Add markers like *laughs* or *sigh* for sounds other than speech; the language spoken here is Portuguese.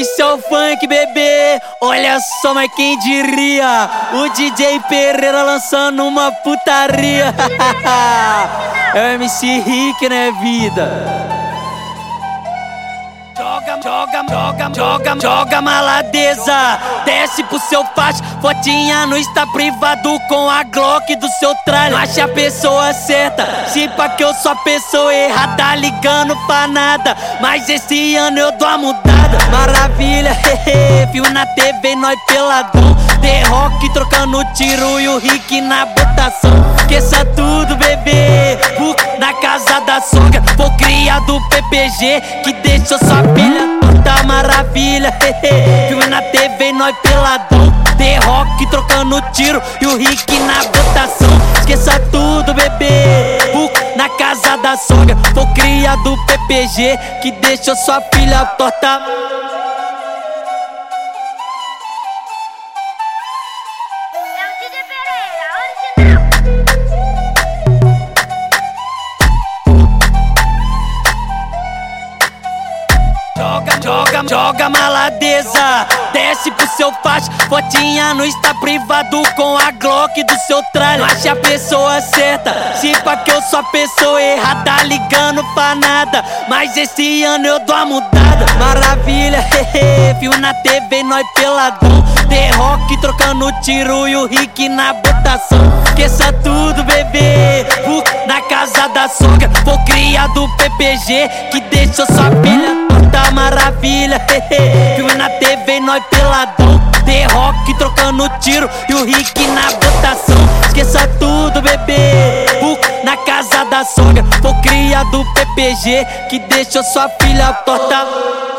Isso é o funk, bebê. Olha só, mas quem diria? O DJ Pereira lançando uma putaria. *laughs* é o MC Rick, né, vida? Joga, joga, joga, maladeza. Desce pro seu faixa, fotinha no está privado com a Glock do seu tralho. Acha a pessoa certa, pá que eu sou a pessoa errada, ligando pra nada. Mas esse ano eu dou a mudada. Maravilha, *laughs* hehe, fio na TV, nós peladão. The Rock trocando tiro e o Rick na botação. Esqueça tudo, bebê. Na casa da sogra, vou criar do PPG que deixou sua filha nós peladão. The Rock trocando tiro e o Rick na botação. Esqueça tudo, bebê. Na casa da sogra, vou criar do PPG que deixou sua filha torta. Joga, maladeza. Desce pro seu faixa, fotinha no está privado com a Glock do seu tralho. Acha a pessoa certa, se pá que eu sou a pessoa errada, ligando pra nada. Mas esse ano eu dou a mudada. Maravilha, *laughs* hehe, fio na TV, nós peladão. The Rock trocando tiro e o Rick na botação. Esqueça tudo, casa da sogra, vou criar do PPG que deixou sua filha toda maravilha. *laughs* Filme na TV, nós peladão. The Rock trocando tiro e o Rick na botação. Esqueça tudo, bebê. na casa da sogra, vou criar do PPG que deixou sua filha torta.